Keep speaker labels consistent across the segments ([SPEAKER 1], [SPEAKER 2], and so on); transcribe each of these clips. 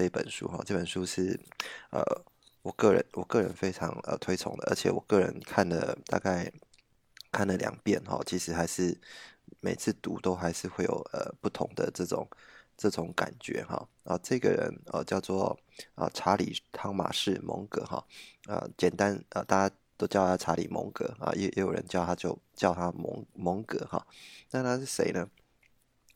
[SPEAKER 1] 这本书哈，这本书是呃我个人我个人非常呃推崇的，而且我个人看了大概看了两遍哈，其实还是每次读都还是会有呃不同的这种这种感觉哈。啊，这个人呃叫做啊查理汤马士蒙格哈，啊简单呃大家。都叫他查理蒙格啊，也也有人叫他就叫他蒙蒙格哈。那他是谁呢？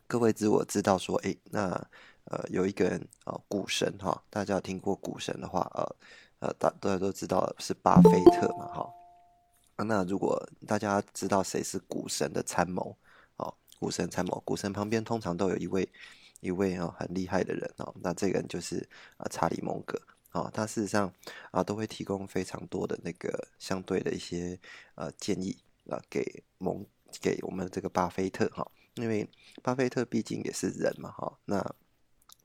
[SPEAKER 1] 各位知我知道说，哎，那呃有一个人啊，股神哈，大家有听过股神的话，呃呃，大大家都知道是巴菲特嘛哈。那如果大家知道谁是股神的参谋哦，股神参谋，股神旁边通常都有一位一位啊很厉害的人哦，那这个人就是啊查理蒙格。啊，他事实上啊都会提供非常多的那个相对的一些呃建议啊，给蒙给我们这个巴菲特哈，因为巴菲特毕竟也是人嘛哈，那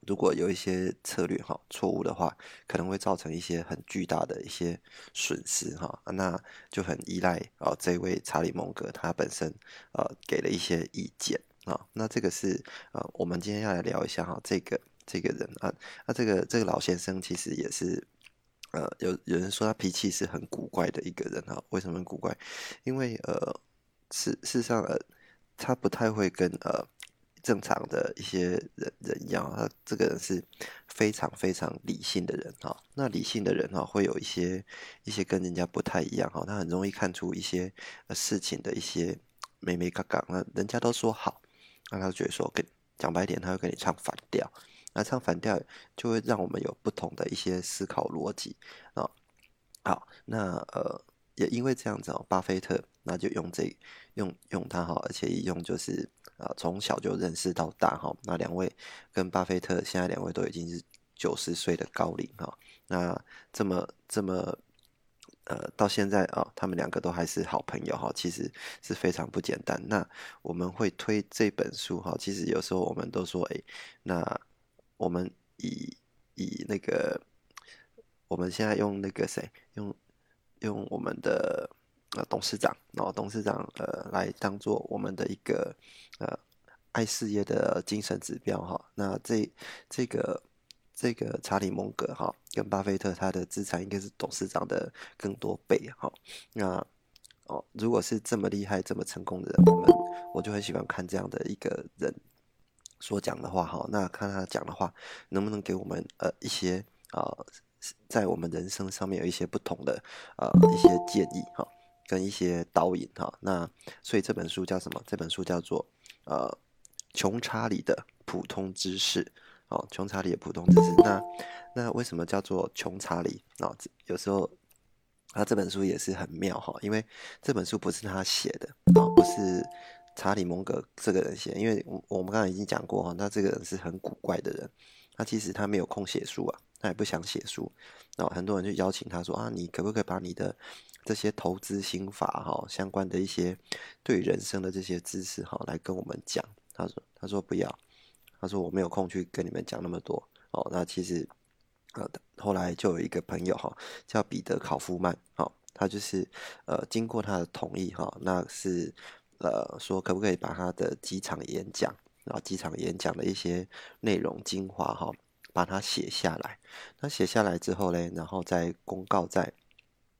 [SPEAKER 1] 如果有一些策略哈错误的话，可能会造成一些很巨大的一些损失哈，那就很依赖啊这位查理蒙格他本身呃给了一些意见啊，那这个是呃我们今天要来聊一下哈这个。这个人啊，那这个这个老先生其实也是，呃，有有人说他脾气是很古怪的一个人啊。为什么古怪？因为呃，事事实上呃，他不太会跟呃正常的一些人人一样，他这个人是非常非常理性的人哈。那理性的人哈，会有一些一些跟人家不太一样哈，他很容易看出一些事情的一些美美嘎嘎，那人家都说好，那他觉得说跟讲白点，他会跟你唱反调。那唱反调就会让我们有不同的一些思考逻辑啊。好，那呃也因为这样子哦，巴菲特那就用这用用它哈，而且一用就是啊从小就认识到大哈。那两位跟巴菲特现在两位都已经是九十岁的高龄哈。那这么这么呃到现在啊，他们两个都还是好朋友哈，其实是非常不简单。那我们会推这本书哈，其实有时候我们都说哎那。我们以以那个，我们现在用那个谁，用用我们的呃董事长，然后董事长呃来当做我们的一个呃爱事业的精神指标哈。那这这个这个查理蒙格哈，跟巴菲特他的资产应该是董事长的更多倍哈。那哦，如果是这么厉害、这么成功的人，我们我就很喜欢看这样的一个人。所讲的话哈，那看他讲的话能不能给我们呃一些呃在我们人生上面有一些不同的呃一些建议哈，跟一些导引哈。那所以这本书叫什么？这本书叫做呃穷查理的普通知识哦，穷查理的普通知识。那那为什么叫做穷查理啊？有时候他这本书也是很妙哈，因为这本书不是他写的啊，不是。查理蒙格这个人写，因为我我们刚才已经讲过哈，那这个人是很古怪的人，他其实他没有空写书啊，他也不想写书，然后很多人就邀请他说啊，你可不可以把你的这些投资心法哈，相关的一些对人生的这些知识哈，来跟我们讲？他说他说不要，他说我没有空去跟你们讲那么多哦。那其实呃后来就有一个朋友哈，叫彼得考夫曼，好，他就是呃经过他的同意哈，那是。呃，说可不可以把他的几场演讲，然后几场演讲的一些内容精华哈，把它写下来。那写下来之后呢，然后再公告在，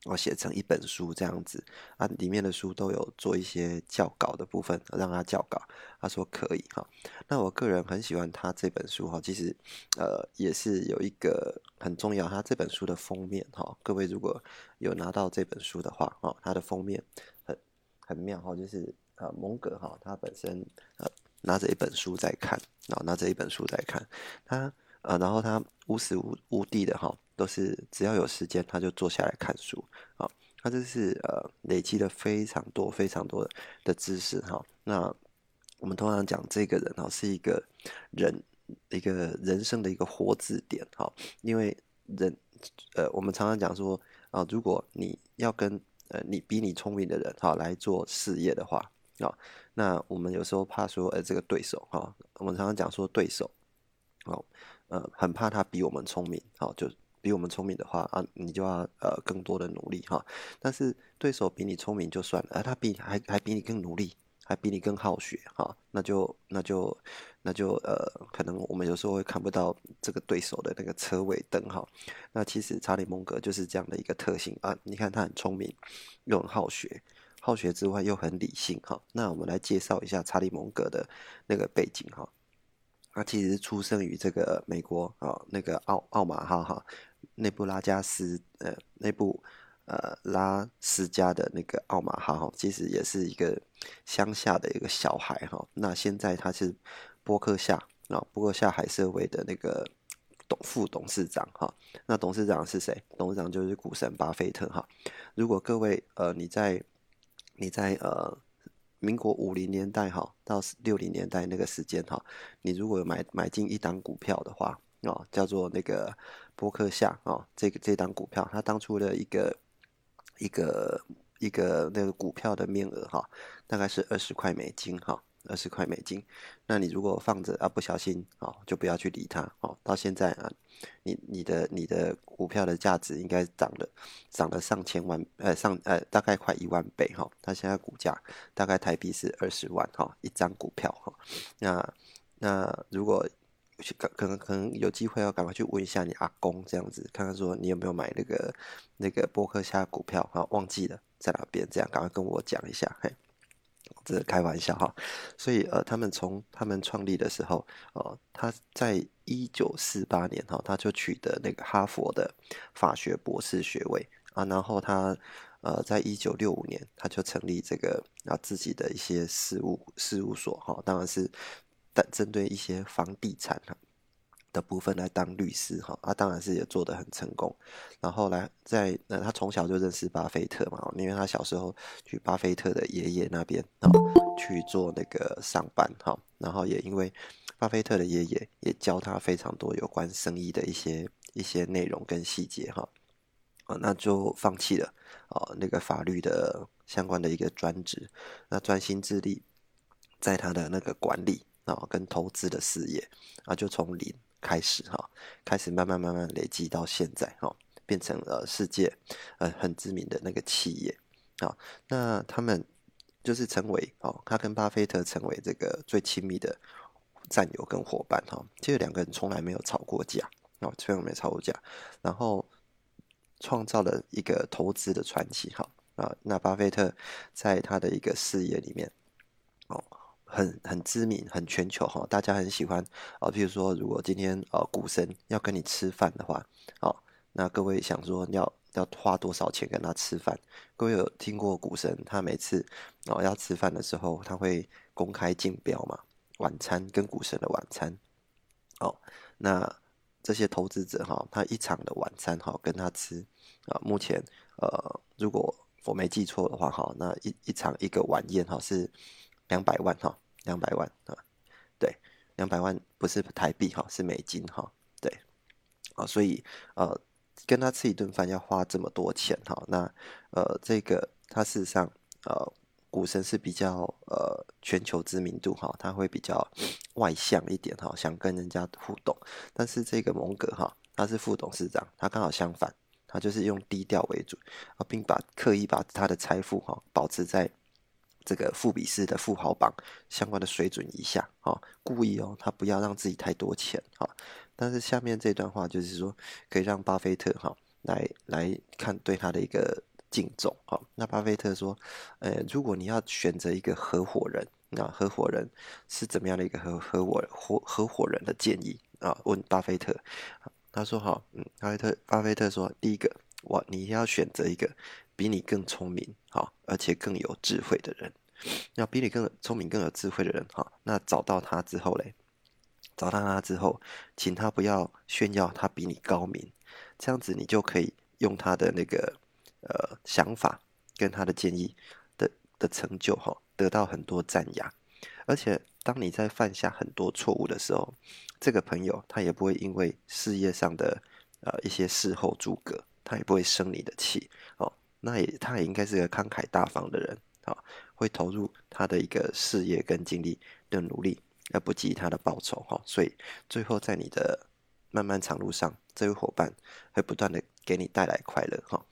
[SPEAKER 1] 我写成一本书这样子啊，里面的书都有做一些校稿的部分，让他校稿。他说可以哈。那我个人很喜欢他这本书哈，其实呃也是有一个很重要，他这本书的封面哈，各位如果有拿到这本书的话哦，它的封面很很妙哈，就是。啊，蒙格哈，他本身呃拿着一本书在看，然后拿着一本书在看，他呃，然后他无时无无地的哈，都是只要有时间他就坐下来看书啊，他这是呃累积了非常多非常多的知识哈，那我们通常讲这个人哈是一个人一个人生的一个活字典哈，因为人呃，我们常常讲说啊，如果你要跟呃你比你聪明的人哈来做事业的话啊，那我们有时候怕说呃这个对手哈，我们常常讲说对手哦呃很怕他比我们聪明好就。比我们聪明的话啊，你就要呃更多的努力哈。但是对手比你聪明就算了，而他比还还比你更努力，还比你更好学哈，那就那就那就呃，可能我们有时候会看不到这个对手的那个车尾灯哈。那其实查理蒙格就是这样的一个特性啊。你看他很聪明，又很好学，好学之外又很理性哈。那我们来介绍一下查理蒙格的那个背景哈。他其实出生于这个美国啊，那个奥奥马哈哈。内布拉加斯，呃，内布，呃，拉斯加的那个奥马哈哈，其实也是一个乡下的一个小孩哈。那现在他是波克夏啊，波克夏海瑟威的那个董副董事长哈。那董事长是谁？董事长就是股神巴菲特哈。如果各位呃你在你在呃民国五零年代哈到六零年代那个时间哈，你如果买买进一档股票的话。哦，叫做那个波克夏哦，这个这档股票，它当初的一个一个一个那个股票的面额哈，大概是二十块美金哈，二十块美金。那你如果放着啊，不小心哦，就不要去理它哦。到现在啊，你你的你的股票的价值应该涨了，涨了上千万，呃上呃大概快一万倍哈。它现在股价大概台币是二十万哈，一张股票哈。那那如果去可可能可能有机会要赶快去问一下你阿公这样子，看看说你有没有买那个那个波克夏股票啊？忘记了在哪边，这样赶快跟我讲一下。嘿，这开玩笑哈。所以呃，他们从他们创立的时候，哦，他在一九四八年哈，他就取得那个哈佛的法学博士学位啊。然后他呃，在一九六五年他就成立这个啊自己的一些事务事务所哈，当然是。但针对一些房地产哈的部分来当律师哈，啊，当然是也做得很成功。然后来在呃，他从小就认识巴菲特嘛，因为他小时候去巴菲特的爷爷那边啊去做那个上班哈，然后也因为巴菲特的爷爷也教他非常多有关生意的一些一些内容跟细节哈，啊，那就放弃了啊那个法律的相关的一个专职，那专心致力在他的那个管理。啊，跟投资的事业啊，就从零开始哈，开始慢慢慢慢累积到现在哈，变成了世界呃很知名的那个企业啊。那他们就是成为哦，他跟巴菲特成为这个最亲密的战友跟伙伴哈。其实两个人从来没有吵过架哦，从来没有吵过架，然后创造了一个投资的传奇哈啊。那巴菲特在他的一个事业里面哦。很很知名，很全球哈，大家很喜欢啊。譬如说，如果今天呃股神要跟你吃饭的话，哦，那各位想说要要花多少钱跟他吃饭？各位有听过股神他每次哦要吃饭的时候，他会公开竞标嘛？晚餐跟股神的晚餐，哦，那这些投资者哈，他一场的晚餐哈跟他吃啊，目前呃如果我没记错的话哈，那一一场一个晚宴哈是。两百万哈，两百万啊，对，两百万不是台币哈，是美金哈，对，啊，所以呃，跟他吃一顿饭要花这么多钱哈，那呃，这个他事实上呃，股神是比较呃全球知名度哈，他会比较外向一点哈，想跟人家互动，但是这个蒙格哈，他是副董事长，他刚好相反，他就是用低调为主啊，并把刻意把他的财富哈保持在。这个富比士的富豪榜相关的水准以下啊，故意哦，他不要让自己太多钱啊。但是下面这段话就是说，可以让巴菲特哈来来看对他的一个敬重哈。那巴菲特说，呃，如果你要选择一个合伙人，那合伙人是怎么样的一个合合伙合合伙人的建议啊？问巴菲特，他说哈，嗯，巴菲特巴菲特说，第一个，我你要选择一个比你更聪明好，而且更有智慧的人。要比你更聪明、更有智慧的人，哈，那找到他之后嘞，找到他之后，请他不要炫耀他比你高明，这样子你就可以用他的那个呃想法跟他的建议的的成就，哈，得到很多赞扬，而且当你在犯下很多错误的时候，这个朋友他也不会因为事业上的呃一些事后诸葛，他也不会生你的气哦。那也他也应该是个慷慨大方的人啊，会投入他的一个事业跟精力的努力，而不计他的报酬哈。所以最后在你的漫漫长路上，这位伙伴会不断的给你带来快乐哈。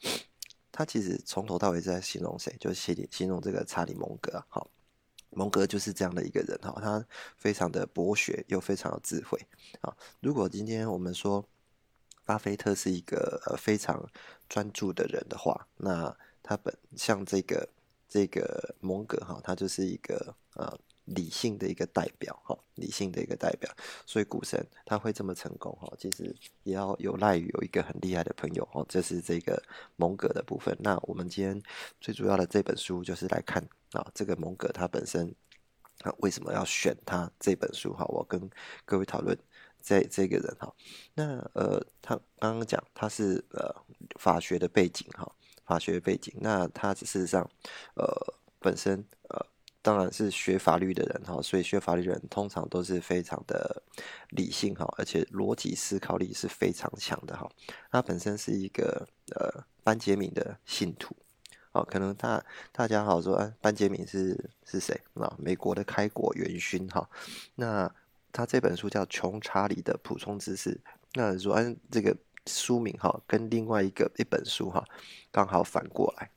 [SPEAKER 1] 他其实从头到尾在形容谁，就是形形容这个查理蒙格哈。蒙格就是这样的一个人哈，他非常的博学又非常有智慧啊。如果今天我们说巴菲特是一个呃非常专注的人的话，那他本像这个这个蒙格哈，他就是一个呃。理性的一个代表，哈，理性的一个代表，所以股神他会这么成功，哈，其实也要有赖于有一个很厉害的朋友，哈，这是这个蒙格的部分。那我们今天最主要的这本书就是来看啊，这个蒙格他本身啊为什么要选他这本书，哈，我跟各位讨论这这个人，哈，那呃，他刚刚讲他是呃法学的背景，哈，法学背景，那他事实上呃本身呃。当然是学法律的人哈，所以学法律的人通常都是非常的理性哈，而且逻辑思考力是非常强的哈。他本身是一个呃班杰明的信徒，哦，可能大大家好说，啊，班杰明是是谁啊？美国的开国元勋哈。那他这本书叫《穷查理的普通知识》，那说按这个书名哈，跟另外一个一本书哈，刚好反过来。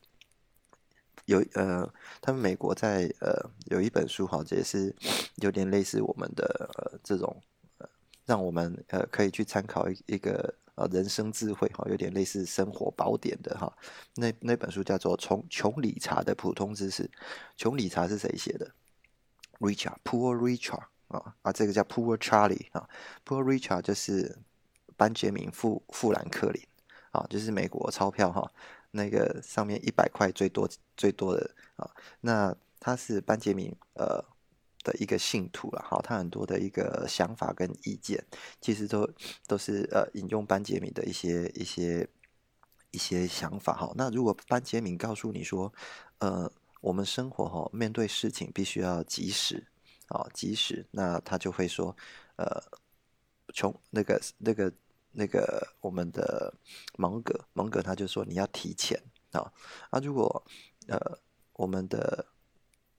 [SPEAKER 1] 有呃，他们美国在呃有一本书哈，这也是有点类似我们的呃这种，呃，让我们呃可以去参考一一个呃人生智慧哈，有点类似生活宝典的哈。那那本书叫做《穷穷理查的普通知识》。穷理查是谁写的？Richard Poor Richard 啊啊，这个叫 Poor Charlie 啊，Poor Richard 就是班杰明富富兰克林啊，就是美国钞票哈。那个上面一百块最多最多的啊，那他是班杰明呃的一个信徒了哈，他很多的一个想法跟意见，其实都都是呃引用班杰明的一些一些一些想法哈。那如果班杰明告诉你说，呃，我们生活哈面对事情必须要及时啊及时，那他就会说，呃，穷那个那个。那个我们的芒格，芒格他就说你要提前啊啊！如果呃我们的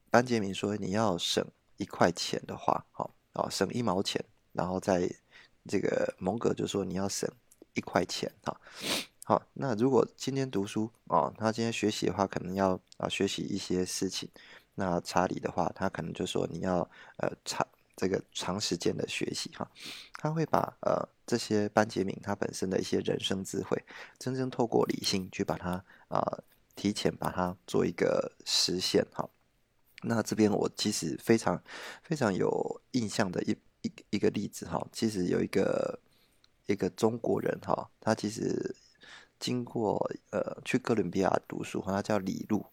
[SPEAKER 1] 班杰明说你要省一块钱的话，好啊省一毛钱，然后在这个蒙格就说你要省一块钱啊。好，那如果今天读书啊，他今天学习的话，可能要啊学习一些事情。那查理的话，他可能就说你要呃长。这个长时间的学习哈，他会把呃这些班杰明他本身的一些人生智慧，真正透过理性去把它啊提前把它做一个实现哈。那这边我其实非常非常有印象的一一一个例子哈，其实有一个一个中国人哈，他其实经过呃去哥伦比亚读书，他叫李路。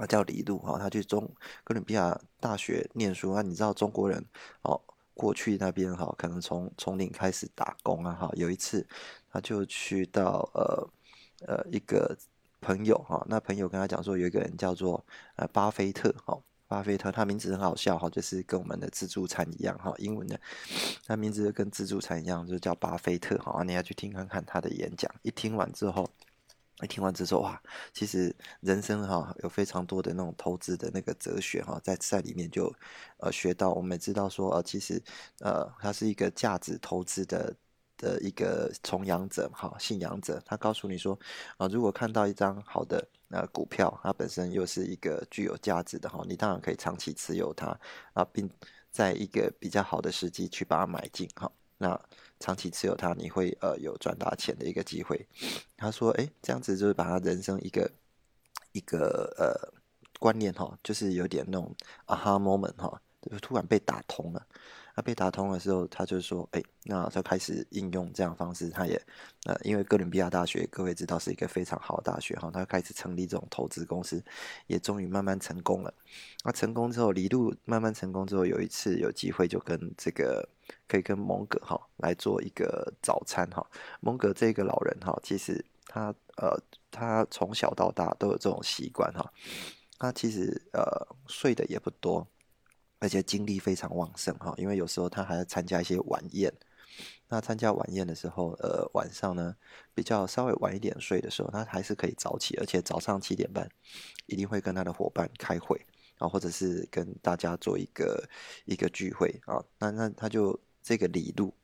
[SPEAKER 1] 他叫李路哈，他去中哥伦比亚大学念书啊。你知道中国人哦，过去那边哈，可能从从零开始打工啊哈。有一次，他就去到呃呃一个朋友哈，那朋友跟他讲说，有一个人叫做呃巴菲特哈，巴菲特他名字很好笑哈，就是跟我们的自助餐一样哈，英文的，他名字跟自助餐一样，就叫巴菲特哈。你要去听看看他的演讲，一听完之后。你听完之后，哇，其实人生哈有非常多的那种投资的那个哲学哈，在在里面就呃学到，我们知道说呃，其实呃他是一个价值投资的的一个崇仰者哈，信仰者，他告诉你说啊，如果看到一张好的呃股票，它本身又是一个具有价值的哈，你当然可以长期持有它啊，并在一个比较好的时机去把它买进哈，那。长期持有它，你会呃有赚大钱的一个机会。他说：“哎，这样子就是把他人生一个一个呃观念哈，就是有点那种啊哈 moment 哈，就突然被打通了。那被打通的时候，他就说：哎，那他开始应用这样方式。他也呃，因为哥伦比亚大学各位知道是一个非常好的大学哈，他开始成立这种投资公司，也终于慢慢成功了。那成功之后，李路慢慢成功之后，有一次有机会就跟这个。”可以跟蒙格哈来做一个早餐哈。蒙格这个老人哈，其实他呃他从小到大都有这种习惯哈。他其实呃睡的也不多，而且精力非常旺盛哈，因为有时候他还要参加一些晚宴。那参加晚宴的时候，呃，晚上呢比较稍微晚一点睡的时候，他还是可以早起，而且早上七点半一定会跟他的伙伴开会啊，或者是跟大家做一个一个聚会啊。那那他就这个李路，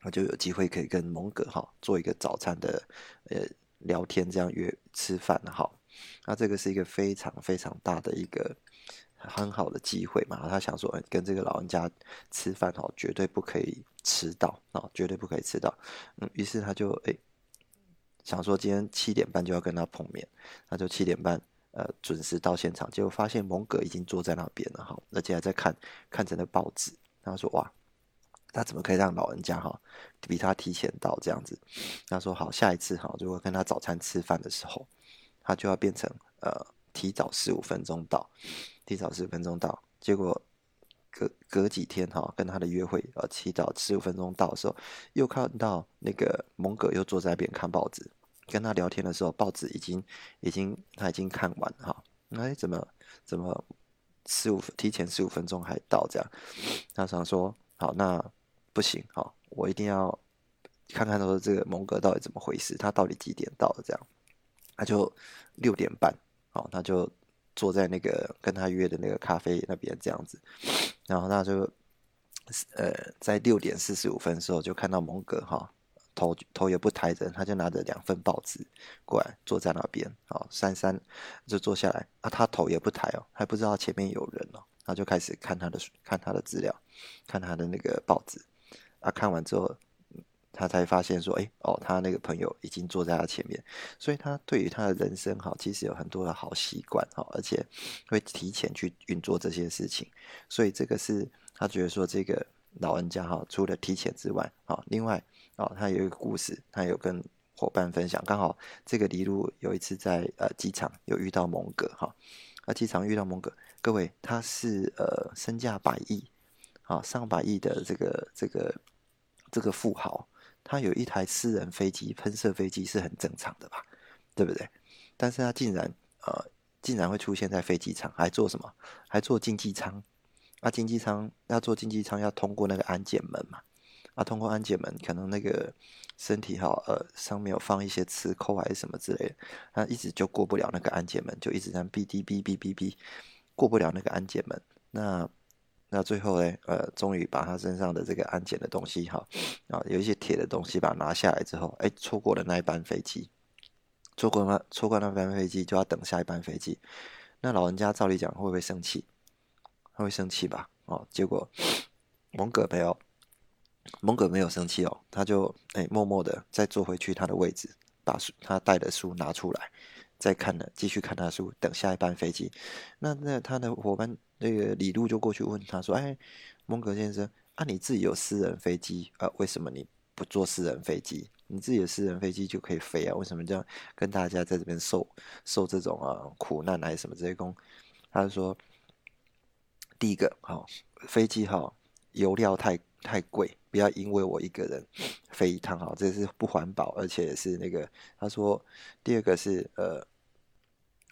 [SPEAKER 1] 他就有机会可以跟蒙哥哈做一个早餐的呃聊天，这样约吃饭哈。那这个是一个非常非常大的一个。很好的机会嘛，他想说，跟这个老人家吃饭哦，绝对不可以迟到啊，绝对不可以迟到。嗯，于是他就哎想说，今天七点半就要跟他碰面，那就七点半呃准时到现场，结果发现蒙哥已经坐在那边了哈，而且还在看看着那报纸。他说哇，他怎么可以让老人家哈比他提前到这样子？他说好，下一次哈，如果跟他早餐吃饭的时候，他就要变成呃提早十五分钟到。提早十分钟到，结果隔隔几天哈，跟他的约会呃，提早十五分钟到的时候，又看到那个蒙哥又坐在那边看报纸，跟他聊天的时候，报纸已经已经他已经看完哈，哎怎么怎么十五提前十五分钟还到这样？他想说好那不行哈，我一定要看看说这个蒙哥到底怎么回事，他到底几点到的这样？他就六点半好，他就。坐在那个跟他约的那个咖啡那边这样子，然后他就呃在六点四十五分的时候就看到蒙哥哈头头也不抬着，他就拿着两份报纸过来坐在那边，好珊珊就坐下来啊，他头也不抬哦，还不知道前面有人哦，他就开始看他的看他的资料，看他的那个报纸啊，看完之后。他才发现说，哎，哦，他那个朋友已经坐在他前面，所以他对于他的人生哈，其实有很多的好习惯哈，而且会提前去运作这些事情，所以这个是他觉得说，这个老人家哈，除了提前之外，啊，另外啊，他有一个故事，他有跟伙伴分享，刚好这个李路有一次在呃机场有遇到蒙哥哈，啊，机场遇到蒙哥，各位他是呃身价百亿，啊，上百亿的这个这个这个富豪。他有一台私人飞机，喷射飞机是很正常的吧，对不对？但是他竟然呃，竟然会出现在飞机场，还做什么？还做经济舱？啊，经济舱要做经济舱，要通过那个安检门嘛？啊，通过安检门，可能那个身体哈，呃，上面有放一些磁扣还是什么之类的，他一直就过不了那个安检门，就一直在哔哔哔哔哔哔，过不了那个安检门，那。那最后呢，呃，终于把他身上的这个安检的东西，哈，啊，有一些铁的东西，把它拿下来之后，哎，错过了那一班飞机，错过那错过那班飞机，就要等下一班飞机。那老人家照理讲会不会生气？他会生气吧？哦，结果蒙哥没有，蒙哥没有生气哦，他就哎默默的再坐回去他的位置，把书他带的书拿出来，再看了继续看他书，等下一班飞机。那那他的伙伴。那个李路就过去问他说：“哎，蒙格先生，啊，你自己有私人飞机啊？为什么你不坐私人飞机？你自己的私人飞机就可以飞啊？为什么这样跟大家在这边受受这种啊苦难还是什么这些工？”他就说：“第一个，好，飞机哈油料太太贵，不要因为我一个人飞一趟哈，这是不环保，而且是那个。”他说：“第二个是呃。”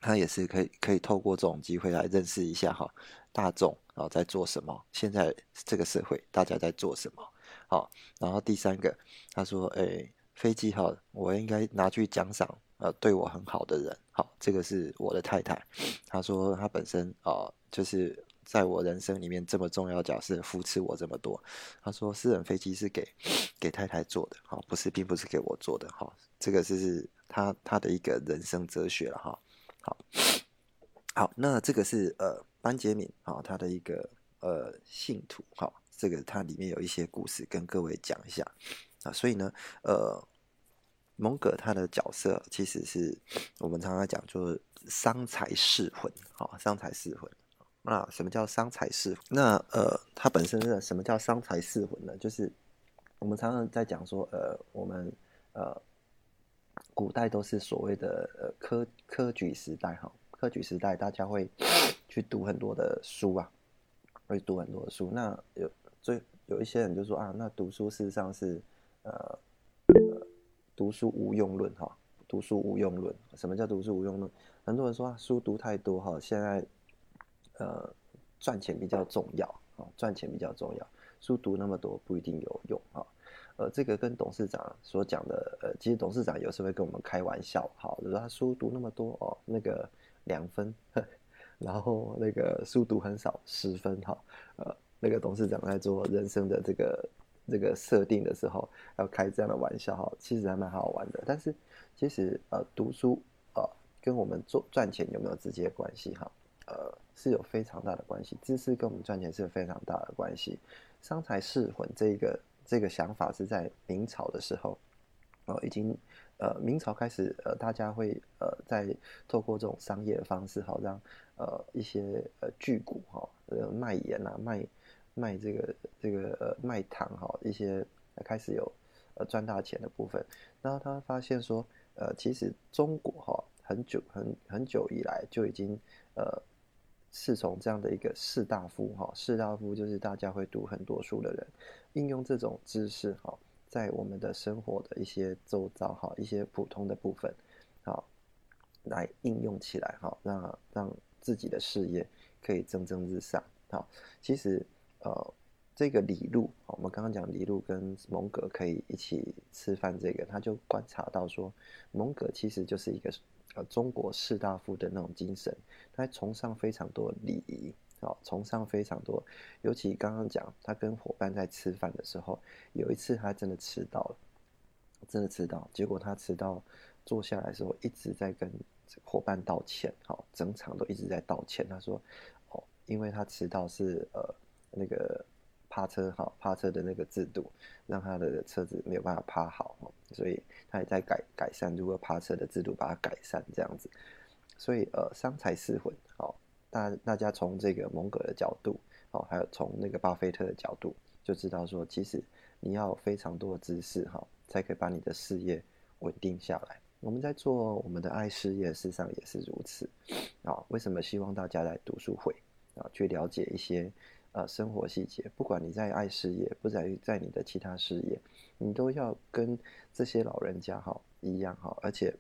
[SPEAKER 1] 他也是可以可以透过这种机会来认识一下哈大众然后在做什么，现在这个社会大家在做什么，好，然后第三个他说，哎，飞机哈，我应该拿去奖赏呃对我很好的人，好，这个是我的太太，他说他本身啊就是在我人生里面这么重要角色，扶持我这么多，他说私人飞机是给给太太做的，好，不是并不是给我做的，好，这个是他他的一个人生哲学了哈。好，好，那这个是呃班杰明啊，他的一个呃信徒，好，这个它里面有一些故事跟各位讲一下啊，所以呢，呃，蒙哥他的角色其实是我们常常讲就是伤财噬魂，好，伤财噬魂，那什么叫伤财噬魂？那呃，他本身是什么叫伤财噬魂呢？就是我们常常在讲说，呃，我们呃。古代都是所谓的呃科科举时代哈，科举时代大家会 去读很多的书啊，会读很多的书。那有最有一些人就说啊，那读书事实上是呃读书无用论哈，读书无用论。什么叫读书无用论？很多人说啊，书读太多哈，现在呃赚钱比较重要啊，赚钱比较重要，书读那么多不一定有用啊。呃，这个跟董事长所讲的，呃，其实董事长有时候会跟我们开玩笑，好，就说他书读那么多哦，那个两分，然后那个书读很少十分，哈，呃，那个董事长在做人生的这个这个设定的时候，要开这样的玩笑，哈，其实还蛮好玩的。但是其实呃，读书呃，跟我们做赚钱有没有直接关系？哈，呃，是有非常大的关系，知识跟我们赚钱是有非常大的关系。商财事混这个。这个想法是在明朝的时候，哦，已经，呃，明朝开始，呃，大家会，呃，在透过这种商业的方式，好让，呃，一些，呃，巨贾哈，呃，卖盐啊，卖，卖这个，这个，呃，卖糖哈，一些开始有，呃，赚大钱的部分。然后他发现说，呃，其实中国哈，很久很很久以来就已经，呃。是从这样的一个士大夫哈，士大夫就是大家会读很多书的人，应用这种知识哈，在我们的生活的一些周遭哈，一些普通的部分，好，来应用起来哈，让让自己的事业可以蒸蒸日上。好，其实呃，这个李路，我们刚刚讲李路跟蒙格可以一起吃饭，这个他就观察到说，蒙格其实就是一个。呃，中国士大夫的那种精神，他崇尚非常多礼仪，啊，崇尚非常多。尤其刚刚讲，他跟伙伴在吃饭的时候，有一次他真的迟到了，真的迟到，结果他迟到坐下来的时候，一直在跟伙伴道歉，好，整场都一直在道歉。他说，哦，因为他迟到是呃那个。趴车哈，趴车的那个制度，让他的车子没有办法趴好所以他也在改改善，如果趴车的制度把它改善这样子，所以呃，商财四魂，好，大大家从这个蒙格的角度，哦，还有从那个巴菲特的角度，就知道说，其实你要非常多的知识哈，才可以把你的事业稳定下来。我们在做我们的爱事业，事实上也是如此啊。为什么希望大家来读书会啊，去了解一些？呃，生活细节，不管你在爱事业，不在于在你的其他事业，你都要跟这些老人家哈一样哈，而且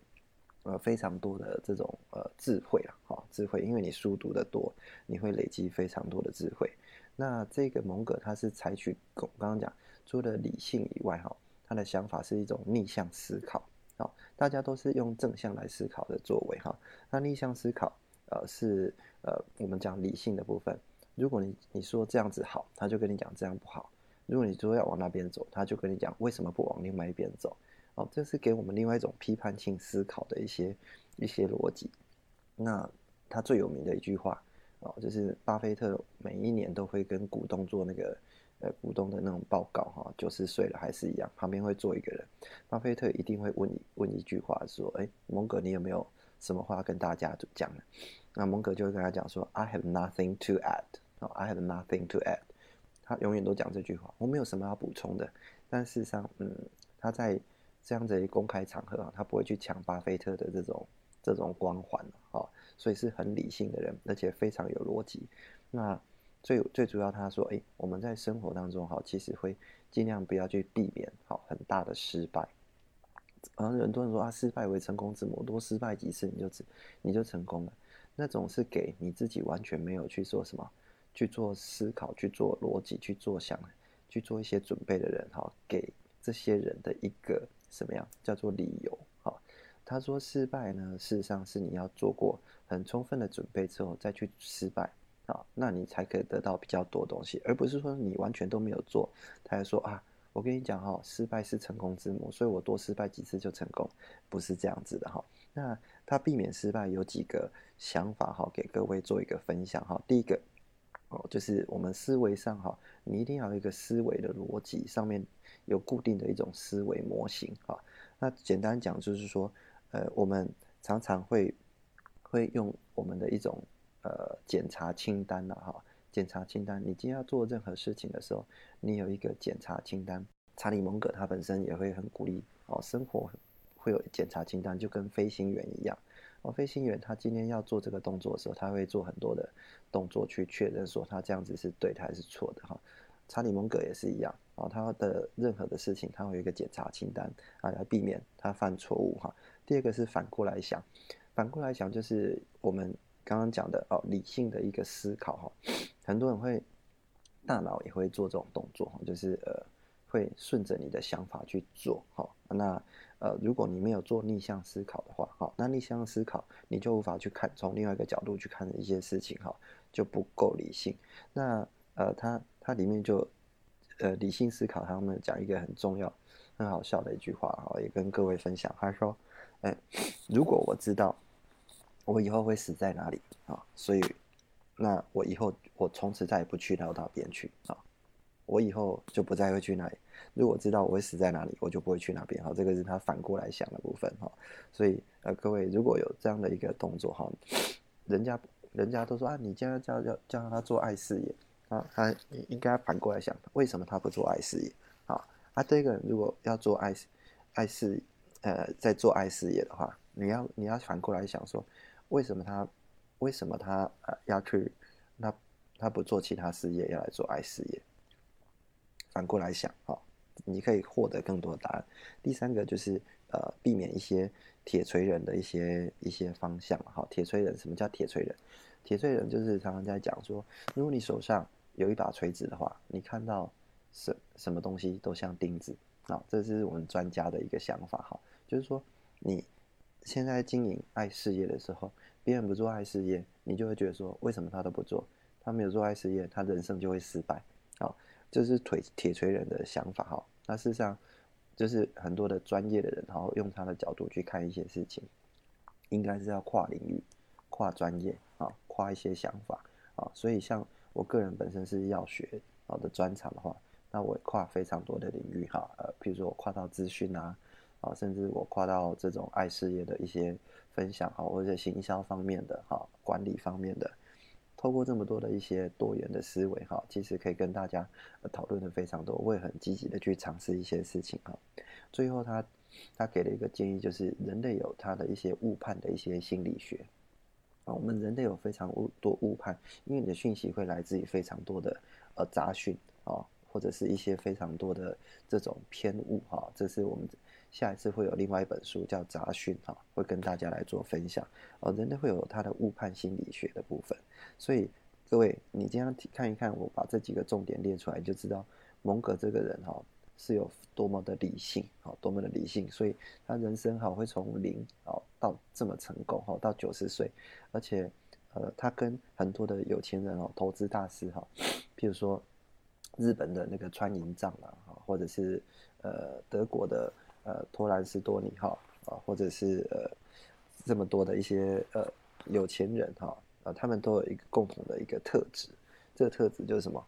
[SPEAKER 1] 呃非常多的这种呃智慧啊，哈智慧，因为你书读的多，你会累积非常多的智慧。那这个蒙格他是采取我刚刚讲除了理性以外哈，他的想法是一种逆向思考，好，大家都是用正向来思考的作为哈，那逆向思考呃是呃我们讲理性的部分。如果你你说这样子好，他就跟你讲这样不好。如果你说要往那边走，他就跟你讲为什么不往另外一边走。哦，这是给我们另外一种批判性思考的一些一些逻辑。那他最有名的一句话，哦，就是巴菲特每一年都会跟股东做那个呃股东的那种报告哈，九十岁了还是一样，旁边会坐一个人，巴菲特一定会问你问一句话说，哎，蒙哥你有没有什么话跟大家讲呢？那蒙哥就会跟他讲说，I have nothing to add。I have nothing to add。他永远都讲这句话，我没有什么要补充的。但事实上，嗯，他在这样子的公开场合啊，他不会去抢巴菲特的这种这种光环啊，所以是很理性的人，而且非常有逻辑。那最最主要，他说，哎，我们在生活当中哈，其实会尽量不要去避免好很大的失败。然后很多人说啊，失败为成功之母，多失败几次你就你就成功了。那种是给你自己完全没有去做什么。去做思考，去做逻辑，去做想，去做一些准备的人，哈，给这些人的一个什么样叫做理由？哈，他说失败呢，事实上是你要做过很充分的准备之后再去失败，啊，那你才可以得到比较多东西，而不是说你完全都没有做，他还说啊，我跟你讲哈，失败是成功之母，所以我多失败几次就成功，不是这样子的哈。那他避免失败有几个想法哈，给各位做一个分享哈。第一个。哦，就是我们思维上哈，你一定要有一个思维的逻辑，上面有固定的一种思维模型哈。那简单讲就是说，呃，我们常常会会用我们的一种呃检查清单呐哈，检查清单。你今天要做任何事情的时候，你有一个检查清单。查理蒙格他本身也会很鼓励哦，生活会有检查清单，就跟飞行员一样。哦飞行员他今天要做这个动作的时候，他会做很多的动作去确认说他这样子是对的还是错的哈。查理蒙格也是一样啊，他的任何的事情他会有一个检查清单啊，来避免他犯错误哈。第二个是反过来想，反过来想就是我们刚刚讲的哦，理性的一个思考哈。很多人会大脑也会做这种动作哈，就是呃会顺着你的想法去做，哈。那呃如果你没有做逆向思考的话，哈，那逆向思考你就无法去看从另外一个角度去看一些事情，哈，就不够理性。那呃它它里面就呃理性思考，他们讲一个很重要、很好笑的一句话，哈，也跟各位分享。他说，哎，如果我知道我以后会死在哪里啊，所以。那我以后我从此再也不去到那边去啊，我以后就不再会去那里。如果知道我会死在哪里，我就不会去那边哈。这个是他反过来想的部分哈。所以呃，各位如果有这样的一个动作哈，人家人家都说啊，你将要叫叫叫他做爱事业啊，他应该反过来想，为什么他不做爱事业啊？啊，这个人如果要做爱爱事呃，在做爱事业的话，你要你要反过来想说，为什么他？为什么他呃要去？他他不做其他事业，要来做爱事业？反过来想哈，你可以获得更多的答案。第三个就是呃，避免一些铁锤人的一些一些方向哈。铁锤人，什么叫铁锤人？铁锤人就是常常在讲说，如果你手上有一把锤子的话，你看到什什么东西都像钉子啊。这是我们专家的一个想法哈，就是说你现在经营爱事业的时候。别人不做爱事业，你就会觉得说，为什么他都不做？他没有做爱事业，他人生就会失败。好，这是腿铁锤人的想法哈。那事实上，就是很多的专业的人，然后用他的角度去看一些事情，应该是要跨领域、跨专业啊，跨一些想法啊。所以，像我个人本身是药学啊的专长的话，那我跨非常多的领域哈。呃，比如说我跨到资讯啊，啊，甚至我跨到这种爱事业的一些。分享哈，或者行销方面的哈，管理方面的，透过这么多的一些多元的思维哈，其实可以跟大家讨论的非常多。我也很积极的去尝试一些事情哈。最后他他给了一个建议，就是人类有他的一些误判的一些心理学啊。我们人类有非常多误判，因为你的讯息会来自于非常多的呃杂讯啊，或者是一些非常多的这种偏误哈。这是我们。下一次会有另外一本书叫《杂讯》哈，会跟大家来做分享。哦，人类会有他的误判心理学的部分，所以各位，你这样看一看，我把这几个重点列出来，就知道蒙格这个人哈是有多么的理性，好，多么的理性，所以他人生哈会从零哦到这么成功哈，到九十岁，而且呃，他跟很多的有钱人哦，投资大师哈，譬如说日本的那个川银藏啊，或者是呃德国的。呃，托兰斯多尼哈啊，或者是呃这么多的一些呃有钱人哈啊，他们都有一个共同的一个特质，这个特质就是什么？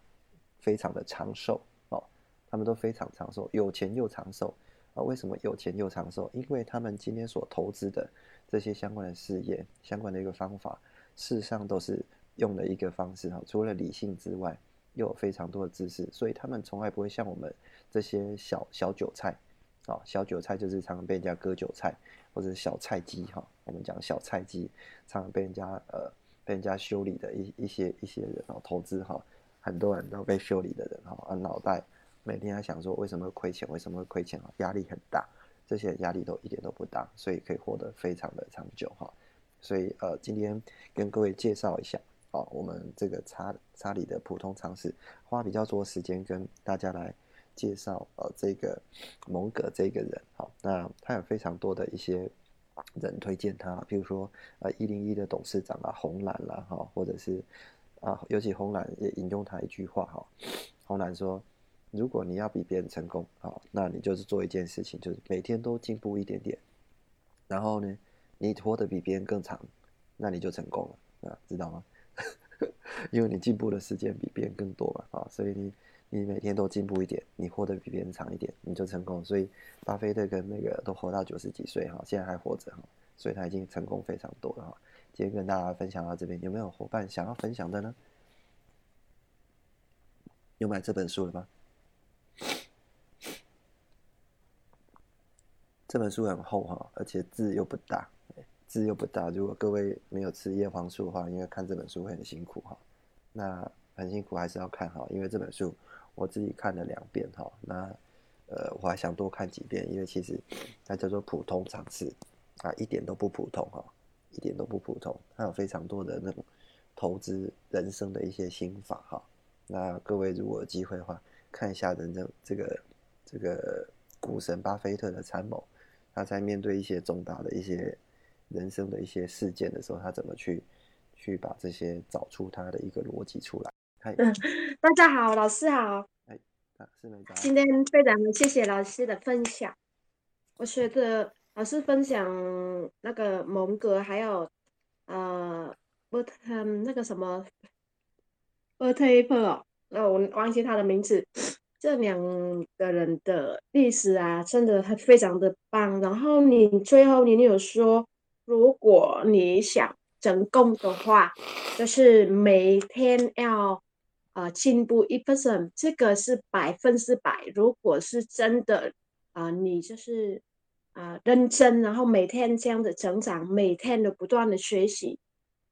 [SPEAKER 1] 非常的长寿哦，他们都非常长寿，有钱又长寿啊。为什么有钱又长寿？因为他们今天所投资的这些相关的事业、相关的一个方法，事实上都是用的一个方式哈，除了理性之外，又有非常多的知识，所以他们从来不会像我们这些小小韭菜。啊，小韭菜就是常常被人家割韭菜，或者是小菜鸡哈。我们讲小菜鸡，常常被人家呃被人家修理的一一些一些人哦，投资哈，很多人都被修理的人哈，啊脑袋每天在想说为什么亏钱，为什么亏钱啊，压力很大。这些压力都一点都不大，所以可以活得非常的长久哈。所以呃，今天跟各位介绍一下啊，我们这个查查理的普通常识，花比较多时间跟大家来。介绍呃这个蒙格这个人好，那他有非常多的一些人推荐他，比如说呃一零一的董事长啊红蓝啦哈，或者是啊尤其红蓝也引用他一句话哈，红蓝说如果你要比别人成功好，那你就是做一件事情，就是每天都进步一点点，然后呢你活得比别人更长，那你就成功了啊，知道吗？因为你进步的时间比别人更多嘛啊，所以你。你每天都进步一点，你活得比别人长一点，你就成功。所以，巴菲特跟那个都活到九十几岁哈，现在还活着哈，所以他已经成功非常多了哈。今天跟大家分享到这边，有没有伙伴想要分享的呢？有买这本书了吗？这本书很厚哈，而且字又不大，字又不大。如果各位没有吃叶黄素的话，因为看这本书会很辛苦哈。那很辛苦，还是要看哈，因为这本书。我自己看了两遍哈，那呃我还想多看几遍，因为其实它叫做普通常识啊，一点都不普通哈，一点都不普通，它有非常多的那种投资人生的一些心法哈。那各位如果有机会的话，看一下人生这个这个股神巴菲特的参谋，他在面对一些重大的一些人生的一些事件的时候，他怎么去去把这些找出他的一个逻辑出来。
[SPEAKER 2] 嗯，大家好，老师好。
[SPEAKER 1] 哎，是没
[SPEAKER 2] 今天非常谢谢老师的分享。我觉得老师分享那个蒙格，还有呃，不，嗯，那个什么 b e r t e 那我忘记他的名字。这两个人的历史啊，真的还非常的棒。然后你最后你有说，如果你想成功的话，就是每天要。啊，进步一 percent，这个是百分之百。如果是真的啊，你就是啊认真，然后每天这样的成长，每天的不断的学习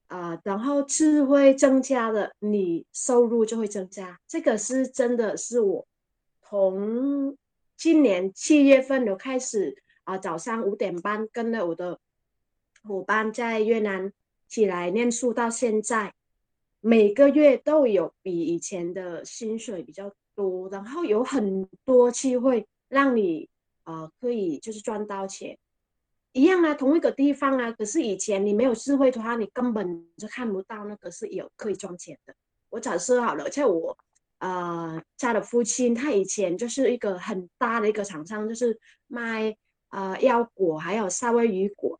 [SPEAKER 2] 啊，然后智慧增加了，你收入就会增加。这个是真的是我从今年七月份就开始啊，早上五点半跟着我的伙伴在越南起来念书，到现在。每个月都有比以前的薪水比较多，然后有很多机会让你呃可以就是赚到钱，一样啊，同一个地方啊。可是以前你没有智慧的话，你根本就看不到那个是有可以赚钱的。我假设好了，在我呃家的父亲，他以前就是一个很大的一个厂商，就是卖呃腰果还有夏威夷果。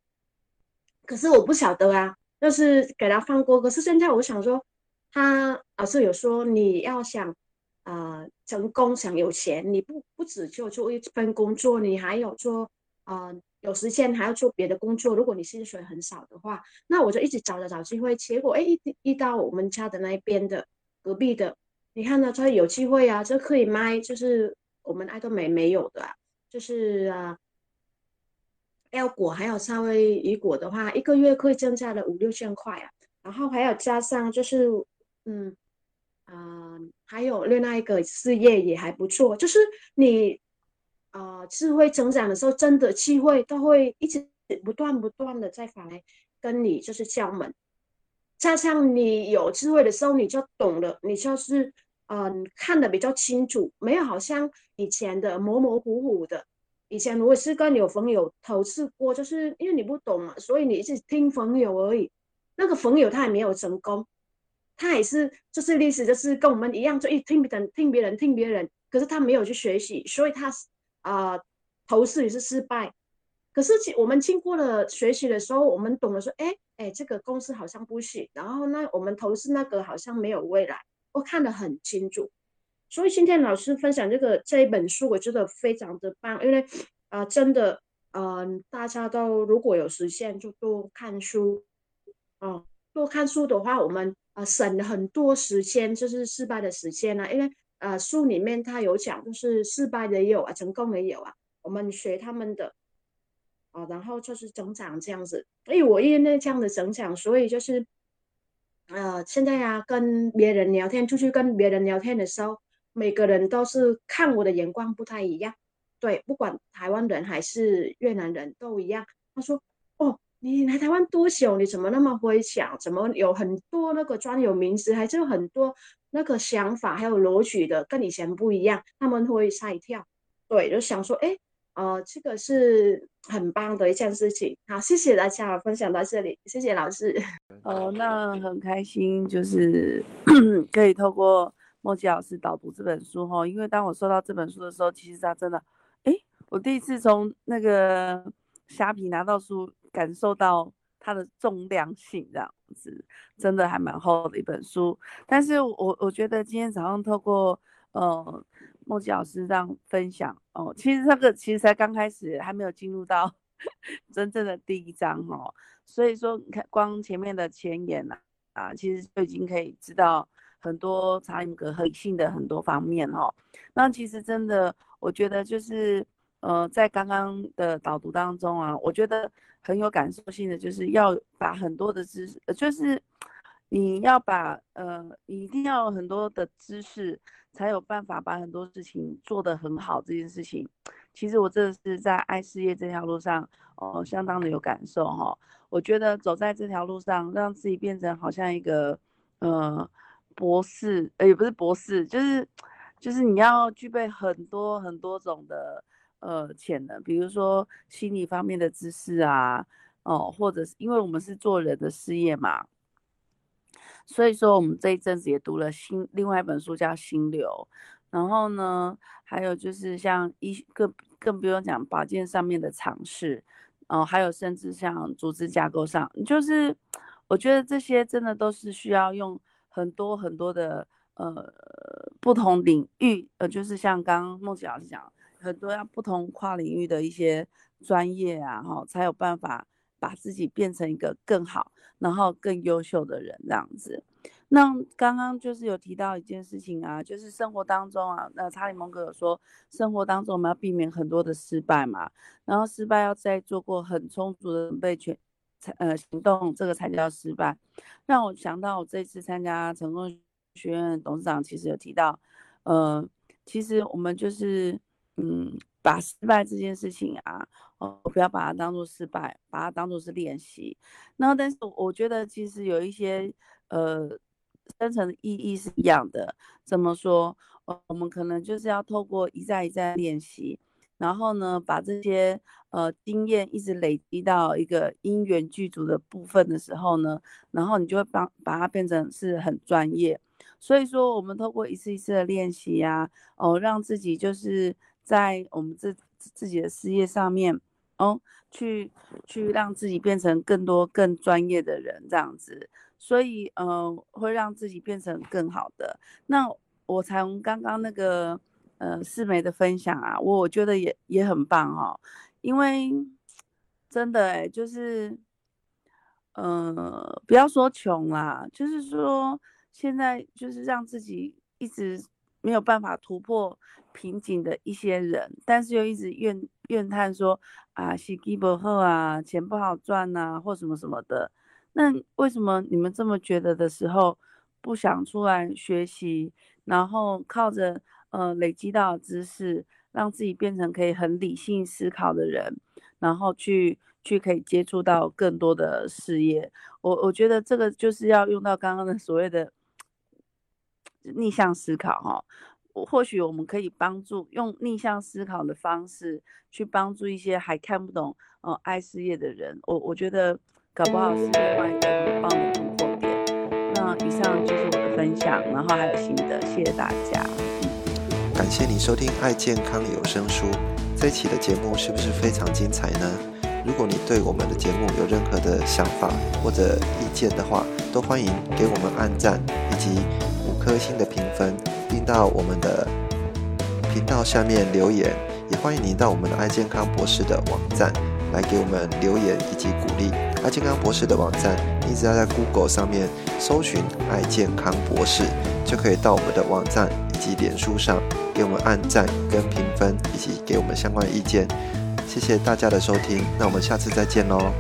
[SPEAKER 2] 可是我不晓得啊。就是给他放过，可是现在我想说，他老师有说你要想啊成功，想有钱，你不不只就做一份工作，你还有做啊有时间还要做别的工作。如果你薪水很少的话，那我就一直找着找机会，结果哎一一到我们家的那一边的隔壁的，你看到他有机会啊，这可以卖，就是我们爱多美没有的，就是啊。腰果还有夏威夷果的话，一个月可以增加了五六千块啊。然后还有加上就是，嗯，啊，还有另外一个事业也还不错。就是你啊，智慧成长的时候，真的机会都会一直不断不断的在返来跟你就是敲门。加上你有智慧的时候，你就懂了，你就是嗯看的比较清楚，没有好像以前的模模糊糊的。以前我是跟有朋友投资过，就是因为你不懂嘛，所以你一直听朋友而已。那个朋友他也没有成功，他也是就是历史就是跟我们一样，就一听别人听别人听别人，可是他没有去学习，所以他啊投资也是失败。可是我们经过了学习的时候，我们懂了说，哎哎，这个公司好像不行，然后呢，我们投资那个好像没有未来，我看得很清楚。所以今天老师分享这个这一本书，我觉得非常的棒，因为啊，真的，嗯，大家都如果有时间就多看书，啊，多看书的话，我们啊省了很多时间，就是失败的时间啊，因为呃书里面他有讲，就是失败的也有啊，成功的也有啊，我们学他们的，啊，然后就是成长这样子。所以我因为这样的成长，所以就是，呃，现在啊，跟别人聊天，出去跟别人聊天的时候。每个人都是看我的眼光不太一样，对，不管台湾人还是越南人都一样。他说：“哦，你来台湾多久？你怎么那么会想？怎么有很多那个专有名词，还是有很多那个想法，还有逻辑的，跟以前不一样？”他们会吓一跳，对，就想说：“哎，呃，这个是很棒的一件事情。”好，谢谢大家分享到这里，谢谢老师。
[SPEAKER 3] 哦，那很开心，就是 可以透过。莫吉老师导读这本书哈，因为当我收到这本书的时候，其实他真的，哎，我第一次从那个虾皮拿到书，感受到它的重量性这样子，真的还蛮厚的一本书。但是我我觉得今天早上透过呃莫吉老师这样分享哦，其实这个其实才刚开始，还没有进入到 真正的第一章哦，所以说你看光前面的前言呐啊，其实就已经可以知道。很多查理格和性的很多方面哈，那其实真的，我觉得就是呃，在刚刚的导读当中啊，我觉得很有感受性的，就是要把很多的知识，就是你要把呃，你一定要有很多的知识，才有办法把很多事情做得很好。这件事情，其实我这是在爱事业这条路上哦，相当的有感受哈。我觉得走在这条路上，让自己变成好像一个。呃博士，呃也不是博士，就是就是你要具备很多很多种的呃潜能，比如说心理方面的知识啊，哦，或者是因为我们是做人的事业嘛，所以说我们这一阵子也读了新另外一本书叫《心流》，然后呢，还有就是像医更更不用讲保健上面的尝试，哦，还有甚至像组织架构上，就是我觉得这些真的都是需要用很多很多的呃不同领域，呃，就是像刚刚梦琪老师讲，很多要不同跨领域的一些专业啊，哈，才有办法把自己变成一个更好，然后更优秀的人这样子。那刚刚就是有提到一件事情啊，就是生活当中啊，那查理蒙格有说，生活当中我们要避免很多的失败嘛，然后失败要再做过很充足的准备全呃行动，这个才叫失败。让我想到我这次参加成功学院董事长其实有提到，呃，其实我们就是嗯，把失败这件事情啊，哦，不要把它当做失败，把它当做是练习。然后，但是我觉得其实有一些呃。深层的意义是一样的。怎么说？呃，我们可能就是要透过一再一再练习，然后呢，把这些呃经验一直累积到一个因缘具足的部分的时候呢，然后你就会把把它变成是很专业。所以说，我们透过一次一次的练习呀，哦，让自己就是在我们自自己的事业上面，哦，去去让自己变成更多更专业的人，这样子。所以，呃，会让自己变成更好的。那我从刚刚那个，呃，四梅的分享啊，我我觉得也也很棒哦。因为真的哎，就是，呃，不要说穷啦，就是说现在就是让自己一直没有办法突破瓶颈的一些人，但是又一直怨怨叹说啊，洗基不好啊，钱不好赚呐，或什么什么的。那为什么你们这么觉得的时候，不想出来学习，然后靠着呃累积到知识，让自己变成可以很理性思考的人，然后去去可以接触到更多的事业？我我觉得这个就是要用到刚刚的所谓的逆向思考哈。或许我们可以帮助用逆向思考的方式去帮助一些还看不懂呃爱事业的人。我我觉得。搞不好是另外一个很棒的突破点。那以上就是我的分享，然后还有心得，谢谢大家。
[SPEAKER 1] 感谢你收听爱健康有声书这一期的节目，是不是非常精彩呢？如果你对我们的节目有任何的想法或者意见的话，都欢迎给我们按赞以及五颗星的评分，并到我们的频道下面留言。也欢迎您到我们的爱健康博士的网站。来给我们留言以及鼓励。爱健康博士的网站，你只要在 Google 上面搜寻“爱健康博士”，就可以到我们的网站及脸书上给我们按赞跟评分，以及给我们相关意见。谢谢大家的收听，那我们下次再见喽。